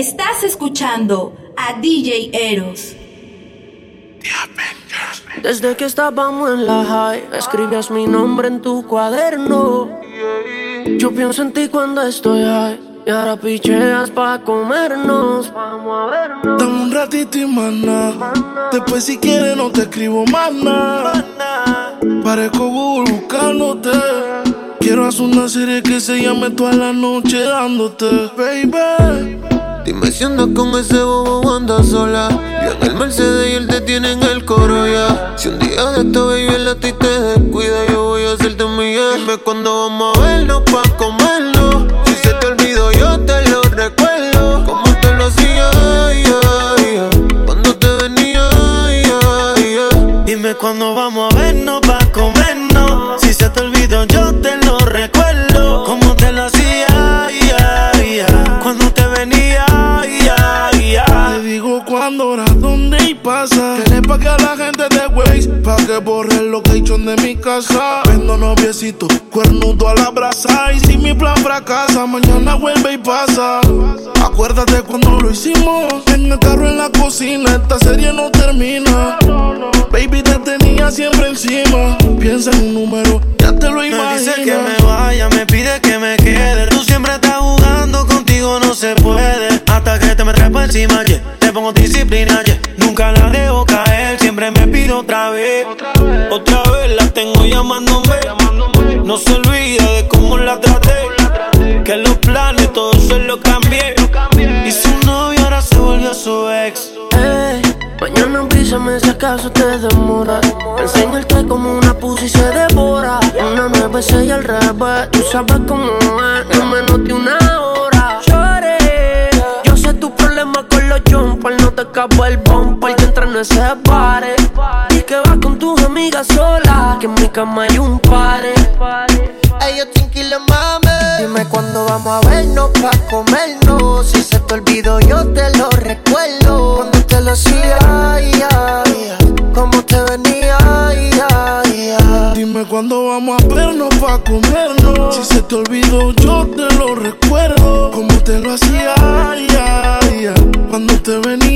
Estás escuchando a DJ Eros. Desde que estábamos en la high, escribías mi nombre en tu cuaderno. Yo pienso en ti cuando estoy high. Y ahora picheas pa' comernos. Vamos a vernos. Dame un ratito y mana. Después, si quieres, no te escribo más nada. Parezco Google buscándote. Quiero hacer una serie que se llame toda la noche dándote, baby. Dime si andas con ese bobo andas sola. Yo en el Mercedes y él te tiene en el coro ya. Si un día de esta baby el a ti te descuida, yo voy a hacerte mía. Dime cuándo vamos a vernos pa' comernos. Si se te olvidó, yo te lo recuerdo. Como te lo hacía, cuando te venía, Dime cuándo vamos a pa' que a la gente de Waze, pa' que borre el location de mi casa. Vendo noviecito, cuernudo a la brasa. Y si mi plan fracasa, mañana vuelve y pasa. Acuérdate cuando lo hicimos. En el carro, en la cocina, esta serie no termina. Baby, te tenía siempre encima. Piensa en un número, ya te lo Me imaginas. dice que me vaya, me pide que me quede. Tú siempre estás jugando, contigo no se puede. Hasta que te me trepa encima, yeah. Te pongo disciplina, yeah. Nunca la dejo caer, otra vez. Otra vez la tengo llamándome. No se olvida de cómo la traté. Que los planes todos se los cambié. Y su novio ahora se volvió su ex. Ey, mañana avísame si acaso te demora. Enseñarte como una pussy se devora. Una nueve, seis al revés. Tú sabes cómo es, en menos de una hora. Lloré. Yo sé tu problema con los jumpers. No te acabo el bumper que entra en ese pare. Y que vas con tus amigas solas. Que en mi cama hay un pare. Ellos tranquila, mami. Dime cuándo vamos a vernos pa' comernos. Si se te olvidó, yo te lo recuerdo. Cuando te lo hacía, ay, ay, cómo te venía, ay, ay, ay. Dime cuándo vamos a vernos pa' comernos. Si se te olvidó, yo te lo recuerdo. Como te lo hacía, ay, ay, ay. Cuando te venía,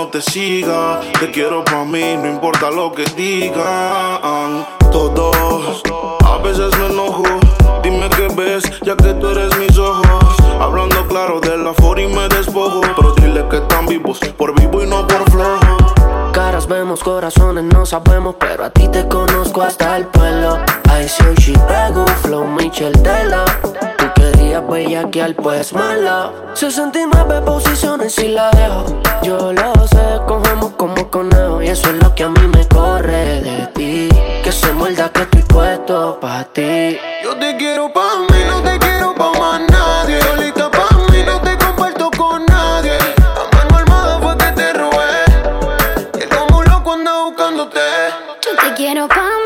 no te siga. Te quiero pa' mí, no importa lo que digan. Todos, a veces me enojo. Dime qué ves, ya que tú eres mis ojos. Hablando claro de la for y me despojo. Pero dile que están vivos, por vivo y no por flojo. Caras vemos, corazones no sabemos, pero a ti te conozco hasta el pelo. I she pego, flow Michel Tela que al pues mala. 69 posiciones y la dejo. Yo lo sé, cogemos como conejo Y eso es lo que a mí me corre de ti. Que se muerda que estoy puesto pa' ti. Yo te quiero pa' mí, no te quiero pa' más nadie. Solita pa' mí, no te comparto con nadie. A mano armada fue que te robé. Un loco anda buscándote. Yo te quiero pa' con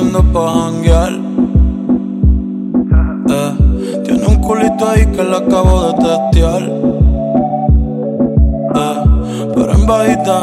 amiga diciendo pa' janguear. Eh, tiene un culito ahí que le acabo de testear. Eh, pero en bajita,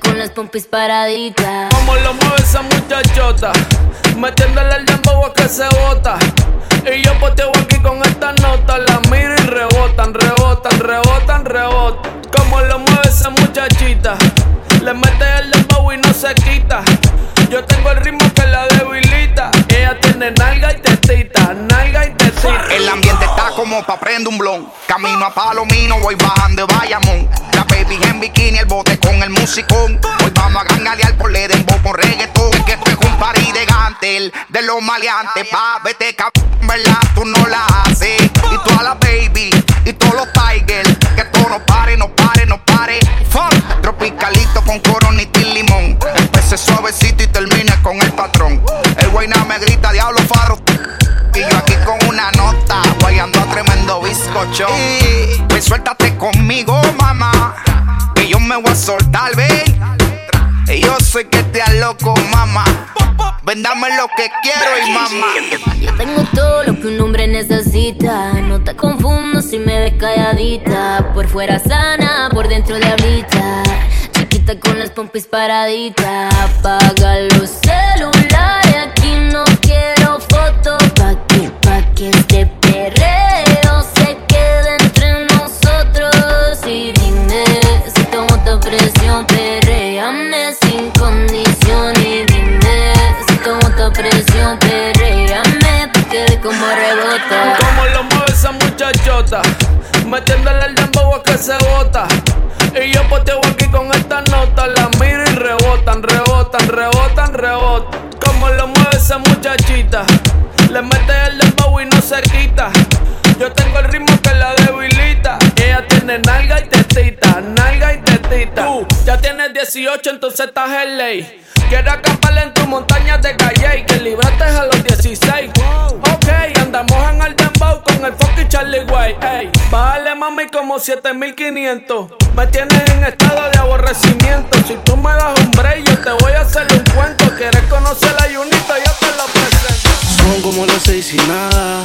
Con las pompis paraditas. Como lo mueve esa muchachota, metiéndole el dembow a que se bota. Y yo poteo aquí con esta nota, la miro y rebotan, rebotan, rebotan, rebotan. Como lo mueve esa muchachita, le mete el dembow y no se quita. Yo tengo el ritmo que la debilita. Ella tiene nalga y tetita, nalga y tetita. El ambiente está como pa' prender un blon. Camino a Palomino, voy bajando de Bayamón. Baby en bikini, el bote con el musicón. Hoy vamos a gangalear por le dembow con reggaetón. Que esto es un party de gantel, de los maleantes. Pa' vete cabrón, ¿verdad? Tú no la haces. Y toda la baby, y todos los tigers. Que todo no pare, no pare, no pare. Fun. Tropicalito con coronita y limón. Empecé suavecito y termina con el patrón. El guayna me grita, diablo faro. Y yo aquí con una nota, guayando a tremendo bizcocho. Y pues suéltate conmigo, mamá. Que yo me voy a soltar, ven. Y yo sé que te loco, mamá. Ven, dame lo que quiero y mamá. Yo tengo todo lo que un hombre necesita. No te confundo si me ves calladita. Por fuera sana, por dentro diablita. Chiquita con las pompis paraditas. Apaga los celulares. Aquí no quiero que, este perreo se quede entre nosotros. Y dime si tomo esta presión. Perréame sin condición. Y dime si tomo esta presión. Perréame pa' que de como rebota. Como lo mueve esa muchachota, metiéndole el dembow a que se bota. Y yo poteo aquí con esta nota, la miro y rebotan, rebotan, rebotan, rebotan. Como lo mueve esa muchachita, Yo tengo el ritmo que la debilita. Ella tiene nalga y tetita, nalga y tetita. Tú ya tienes 18, entonces estás en ley. Quiero acampar en tu montaña de calle y que libraste a los 16. Ok, andamos en el dembow con el fucking Charlie Way. Ey, bájale mami como 7500. Me tienes en estado de aborrecimiento. Si tú me das un break, yo te voy a hacer un cuento. Quieres conocer la Junita, yo te lo presento. Son como las seis y nada.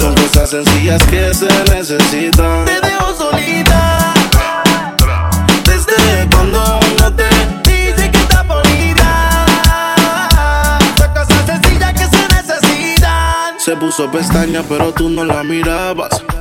Son cosas sencillas que se necesitan. Te dejo solita. Desde cuando uno te dice que está bonita. Son cosas sencillas que se necesitan. Se puso pestaña, pero tú no la mirabas.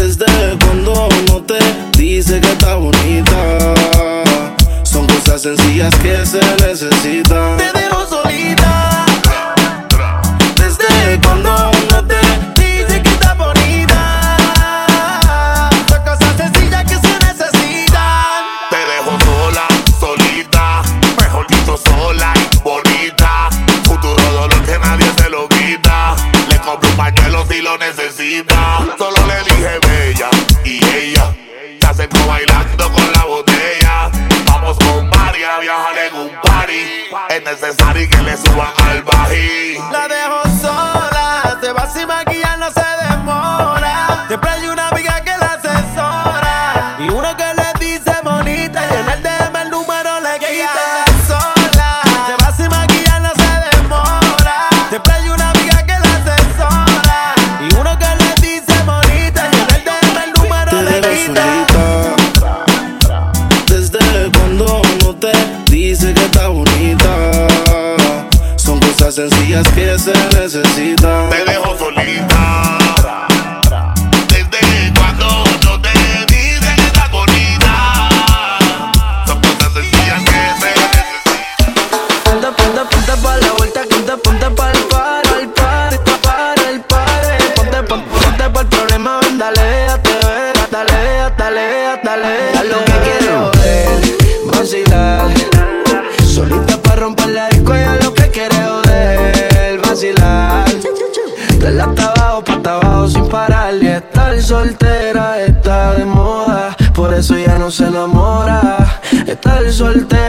desde cuando uno te dice que está bonita. Son cosas sencillas que se necesitan. Te dejo solita. soltero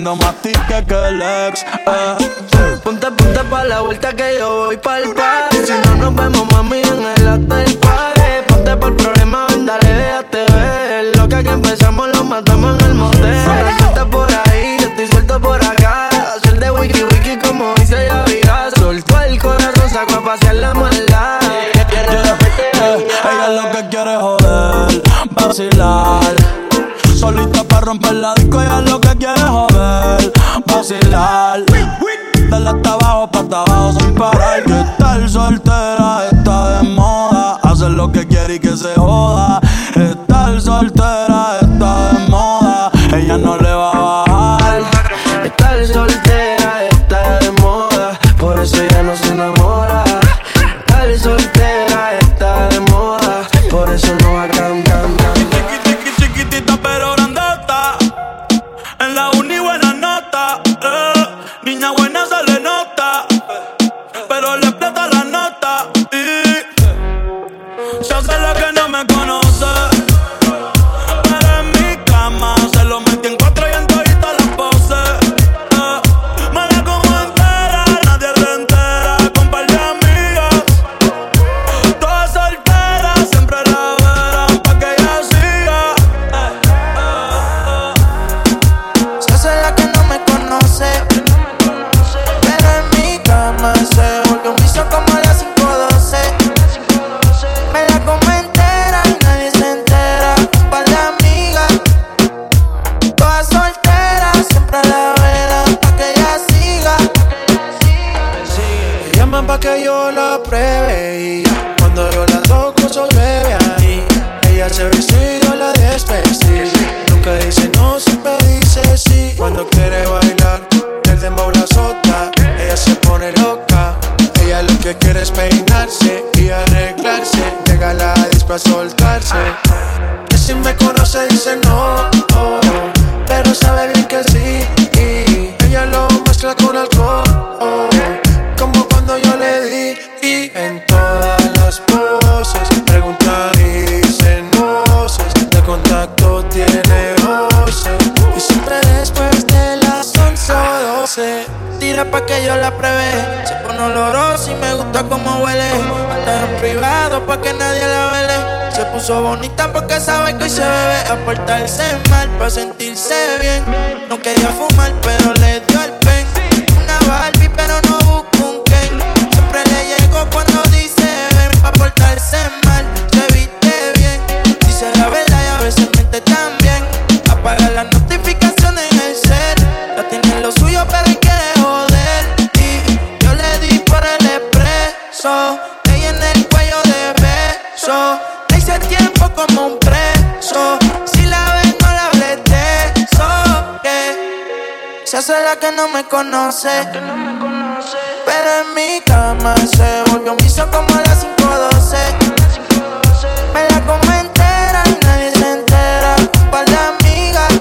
vendiendo más tickets que el ex. Eh. Ponte, ponte pa' la vuelta que yo voy pa' el party. Si no nos vemos, mami, en el hotel party. Ponte pa' el problema, ven, dale, déjate ver. Lo que aquí empezamos lo matamos en el motel. Suelta por ahí, yo estoy suelto por acá. Hacer de wiki wiki como dice ya virás. Soltó el corazón, sacó a pasear la maldad. Yeah, yeah, yeah. Ella lo que quiere es joder, vacilar Solita para romper la disco, y es lo que quiere joder, vacilar. Dale hasta abajo, pa' hasta abajo sin parar. Que estar soltera está de moda. Hacer lo que quiere y que se joda. Estar soltera está se bebe. A portarse mal pa' sentirse bien. No quería fumar, pero le dio el pen. Una Barbie, Que la no me conoce. Pero en mi cama se volvió un vicio como a las 5:12. Me la como entera y nadie se entera. Un par de amigas,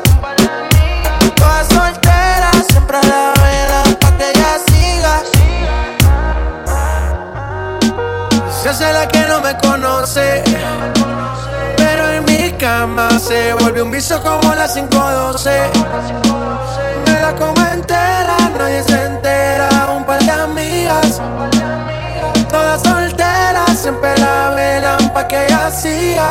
todas solteras, siempre a la vela pa' que ella siga. Se hace la que no me conoce. Pero en mi cama se vuelve un vicio como las 512. Me la se entera. Un par de amigas, todas solteras, siempre la velan pa' que ella siga.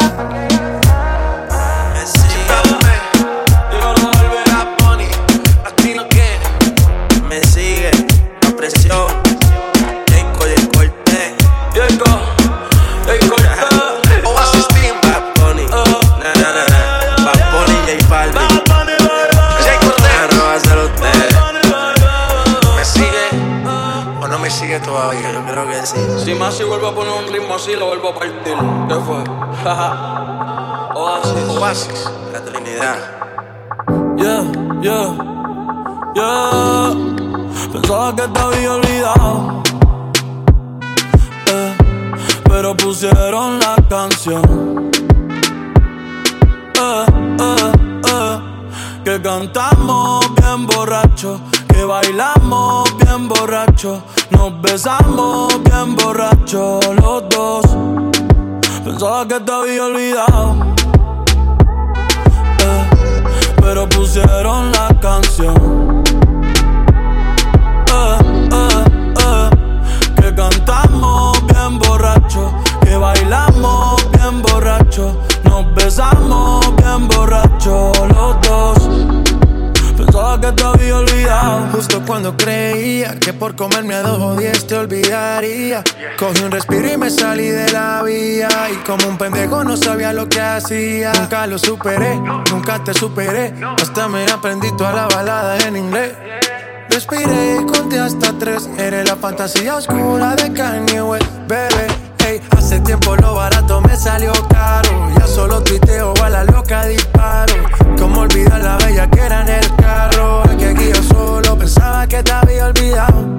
Comerme a dos o diez te olvidaría. Cogí un respiro y me salí de la vía. Y como un pendejo no sabía lo que hacía. Nunca lo superé, nunca te superé. Hasta me aprendí toda la balada en inglés. Respiré y conté hasta tres. Eres la fantasía oscura de Kanye West, bebé. Ey, hace tiempo lo barato me salió caro. Ya solo tuiteo a la loca disparo. Como olvidar la bella que era en el carro. Que aquí yo solo pensaba que te había olvidado.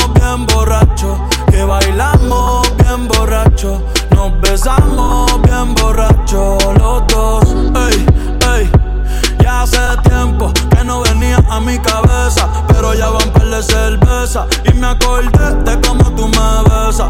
bien borracho, que bailamos bien borracho, nos besamos bien borracho los dos. Ey, ey, ya hace tiempo que no venía a mi cabeza, pero ya van par de cerveza y me acordé de cómo tú me besas,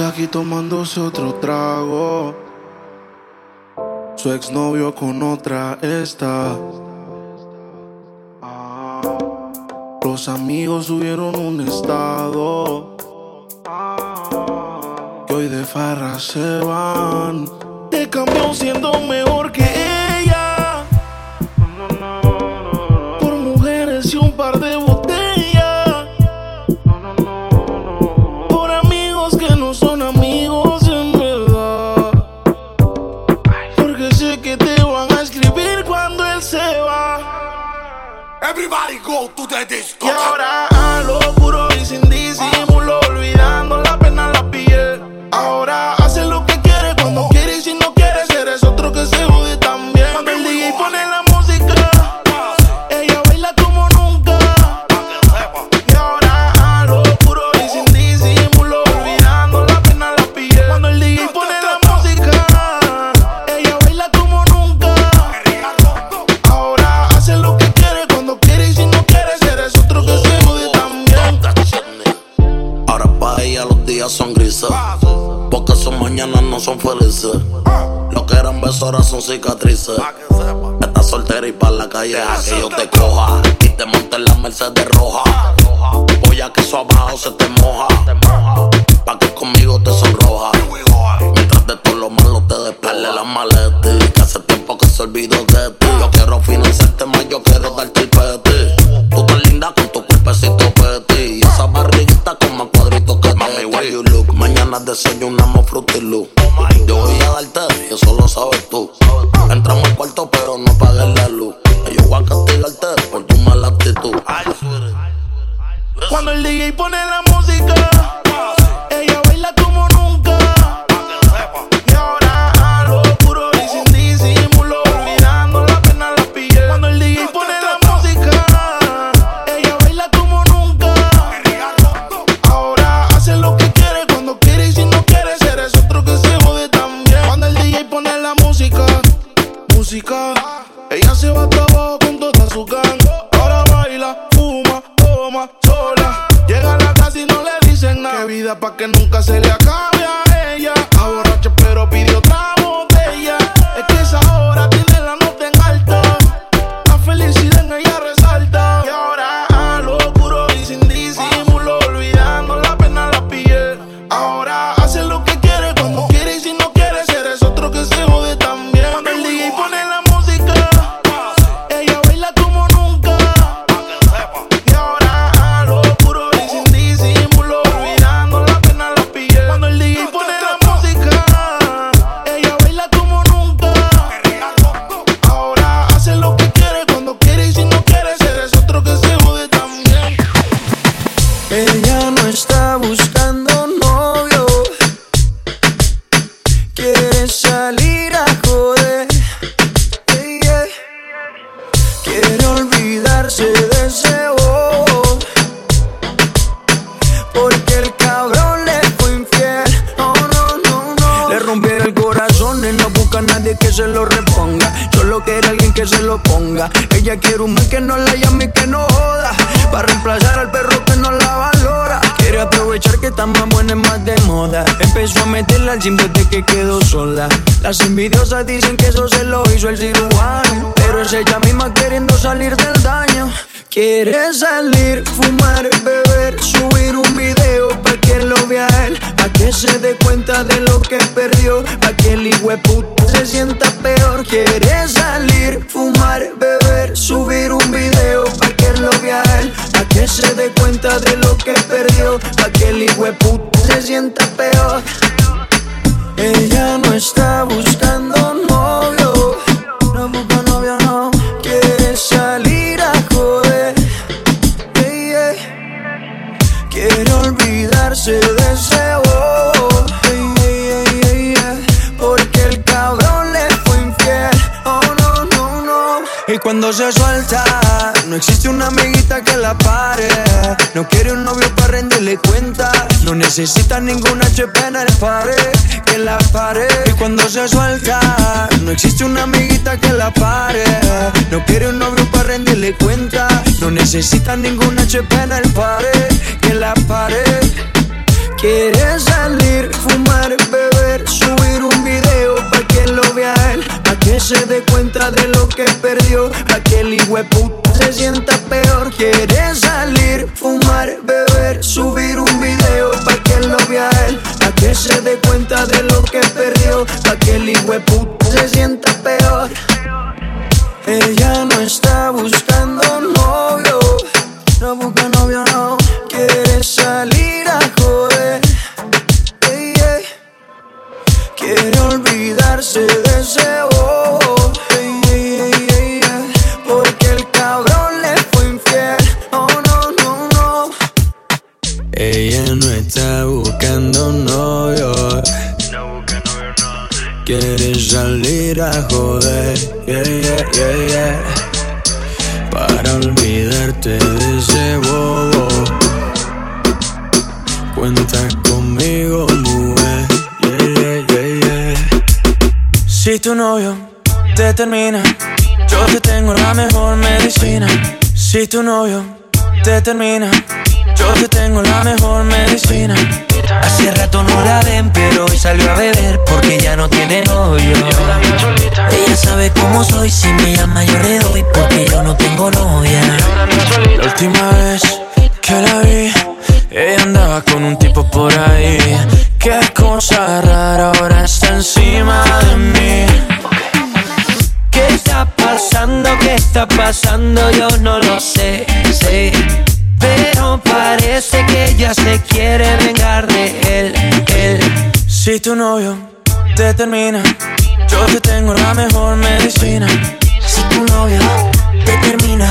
Él aquí tomándose otro trago. Su exnovio con otra está. Ah. Los amigos subieron un estado. Ah. Que hoy de farra se van. Te cambió siendo mejor que él. de. Y ahora cicatrices. Estás soltera y pa' la calle, deja que yo te coja. Y te monte en la Mercedes roja. Voy a que eso abajo se te moja. Pa' que conmigo te sonroja. Mientras de todo lo malo te despele la maleta. Que hace tiempo que se olvidó de ti. Yo quiero financiarte más, yo quiero darte el pete. Tú tan linda con tu cuerpecito peti. Y esa barriguita con más cuadritos que Mami, why you look? Mañana desayunamos se suelta, no existe una amiguita que la pare. No quiere un novio para rendirle cuenta. No necesita ninguna HP en el pared que la pare. Quiere salir, fumar, beber, subir un video pa' que lo vea él, pa' que se dé cuenta de lo que perdió, pa' que el puta se sienta peor. Quiere salir, fumar, beber, subir un video pa' que lo vea él, pa' que se dé cuenta de lo que perdió, se sienta peor. Ella no está buscando novio, no busca novio, no. Quiere salir a joder, ey, ey. quiere olvidarse de tu novio te termina, yo te tengo la mejor medicina. Si tu novio te termina, yo te tengo la mejor medicina. Hace rato no la ven, pero hoy salió a beber porque ya no tiene novio. Ella sabe cómo soy, si me llama yo le doy porque yo no tengo novia. La última vez que la vi, ella andaba con un tipo por ahí. Qué cosa rara, ahora está encima de mí. ¿Qué está pasando? ¿Qué está pasando? Yo no lo sé. Pero parece que ella se quiere vengar de él, él. Si tu novio te termina, yo te tengo la mejor medicina. Si tu novio te termina,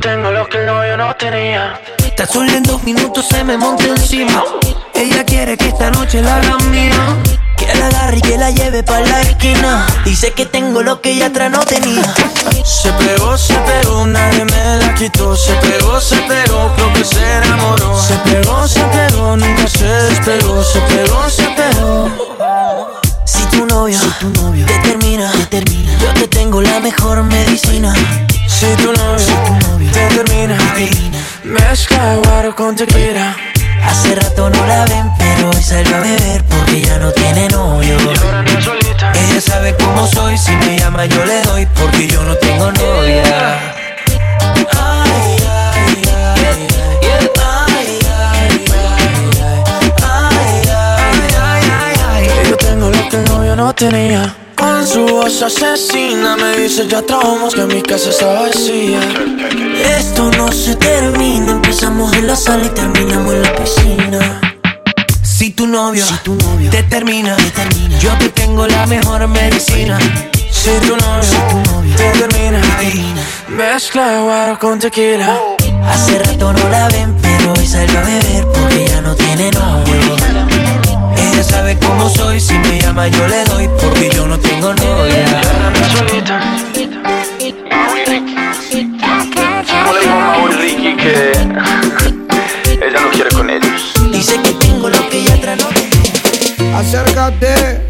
tengo lo que el novio no tenía. Está sola en dos minutos, se me monta encima. Ella quiere que esta noche la haga mía. Que la agarre y que la lleve para la esquina. Dice que tengo lo que ella atrás no tenía. Se pegó, se pegó, nadie me la quitó. Se pegó, se pegó, creo que se enamoró. Se pegó, se pegó, nunca se despegó. Se pegó, se pegó. Si tu novio, te termina, yo te tengo la mejor medicina. Si tu novio, te termina, mezcla guaro con tequila. Hace rato no la ven, pero hoy salió a beber porque ya no tiene novio. Ella sabe cómo soy, si me llama yo le doy porque yo no tengo novia. Ay, ay, ay, ay, ay, ay, ay, ay, ay. Yo tengo lo que el novio no tenía. Con su voz asesina me dice ya traumas que mi casa está vacía. Esto no se termina, empezamos en la sala y terminamos en la piscina. Si tu novio, te, termina, yo te tengo la mejor medicina. Si tu novio, te termina, mezcla guaro con tequila. Hace rato no la ven, pero hoy salió a beber porque ya no tiene novio. Sabe cómo soy, si me llama yo le doy porque yo no tengo novia. ¿Cómo le dijo a Mauro y Ricky que ella no quiere con ellos? Dice que tengo lo que ella no Acércate,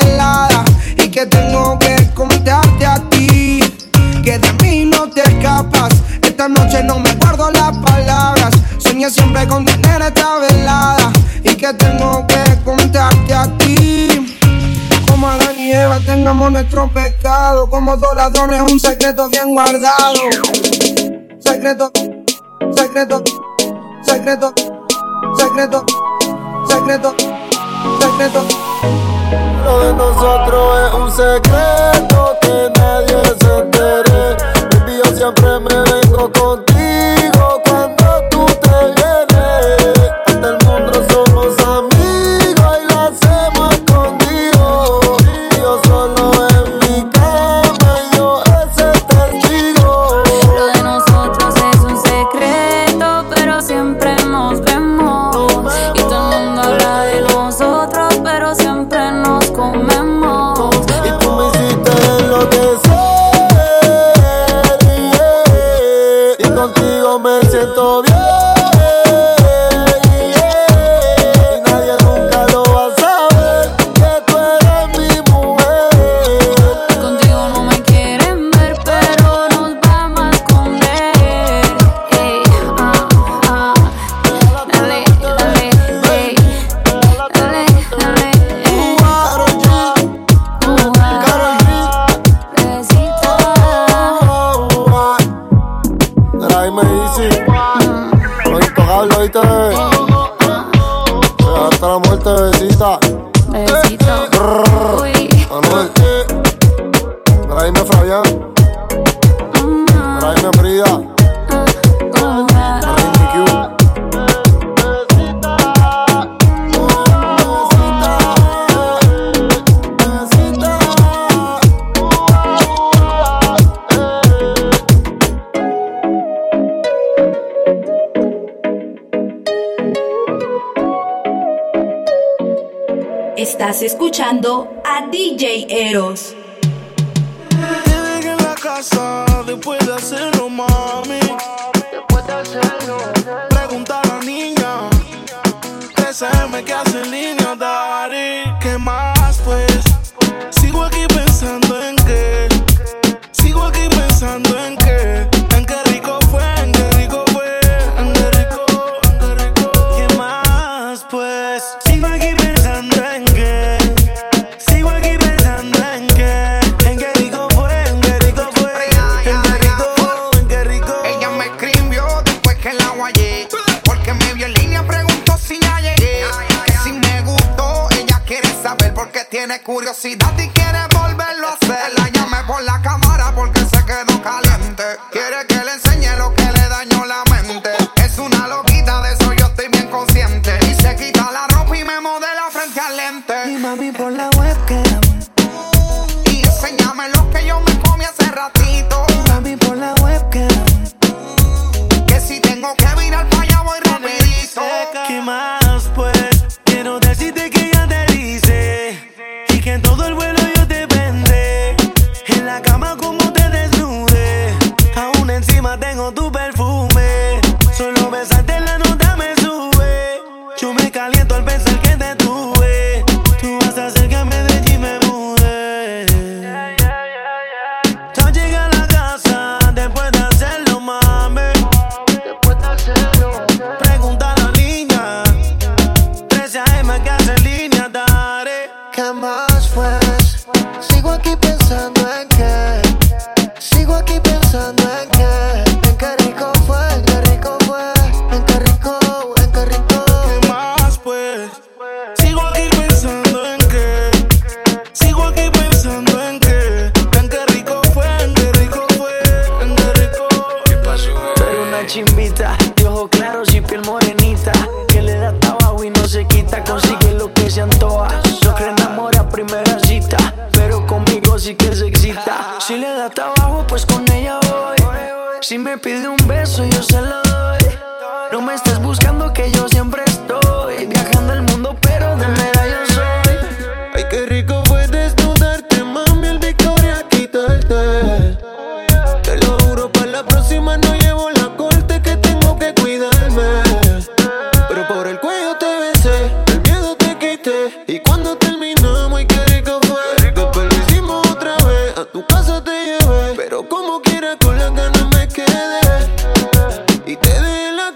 siempre con tener esta velada y que tengo que contarte a ti. Como Adán y Eva tengamos nuestro pecado, como dos ladrones un secreto bien guardado. Secreto, secreto, secreto, secreto, secreto, secreto. Lo de nosotros es un secreto que nadie se entere. Baby, yo siempre me vengo con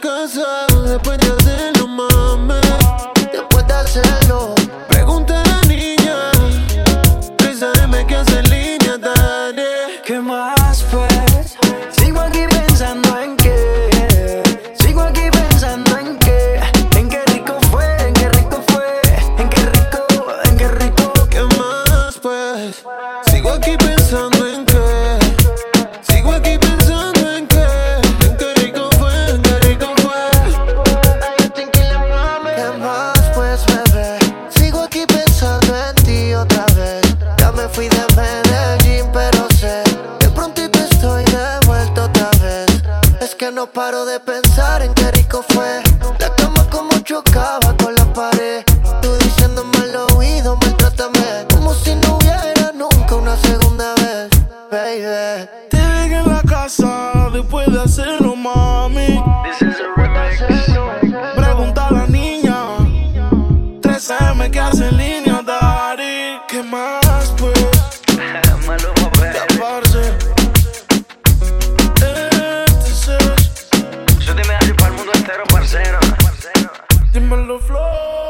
casa después de hacerlo, mami. Después de hacerlo.